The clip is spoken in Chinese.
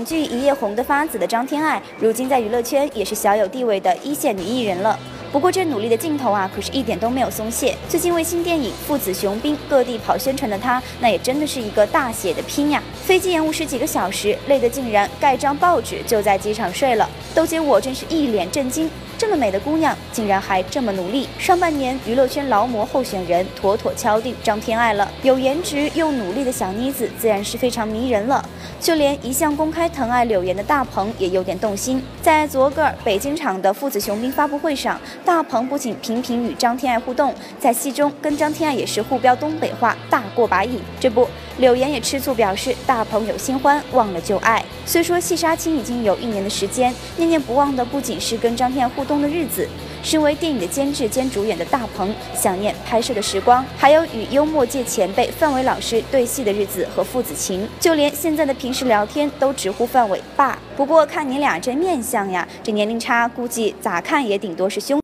网剧一夜红得发紫的张天爱，如今在娱乐圈也是小有地位的一线女艺人了。不过这努力的劲头啊，可是一点都没有松懈。最近为新电影《父子雄兵》各地跑宣传的她，那也真的是一个大写的拼呀！飞机延误十几个小时，累得竟然盖张报纸就在机场睡了。豆姐我真是一脸震惊，这么美的姑娘竟然还这么努力。上半年娱乐圈劳模候选人妥妥敲定张天爱了，有颜值又努力的小妮子自然是非常迷人了。就连一向公开疼爱柳岩的大鹏也有点动心。在昨个儿北京场的《父子雄兵》发布会上。大鹏不仅频频与张天爱互动，在戏中跟张天爱也是互飙东北话，大过把瘾。这不，柳岩也吃醋表示大鹏有新欢，忘了旧爱。虽说戏杀青已经有一年的时间，念念不忘的不仅是跟张天爱互动的日子，身为电影的监制兼主演的大鹏想念拍摄的时光，还有与幽默界前辈范伟老师对戏的日子和父子情，就连现在的平时聊天都直呼范伟爸。不过看你俩这面相呀，这年龄差估计咋看也顶多是兄。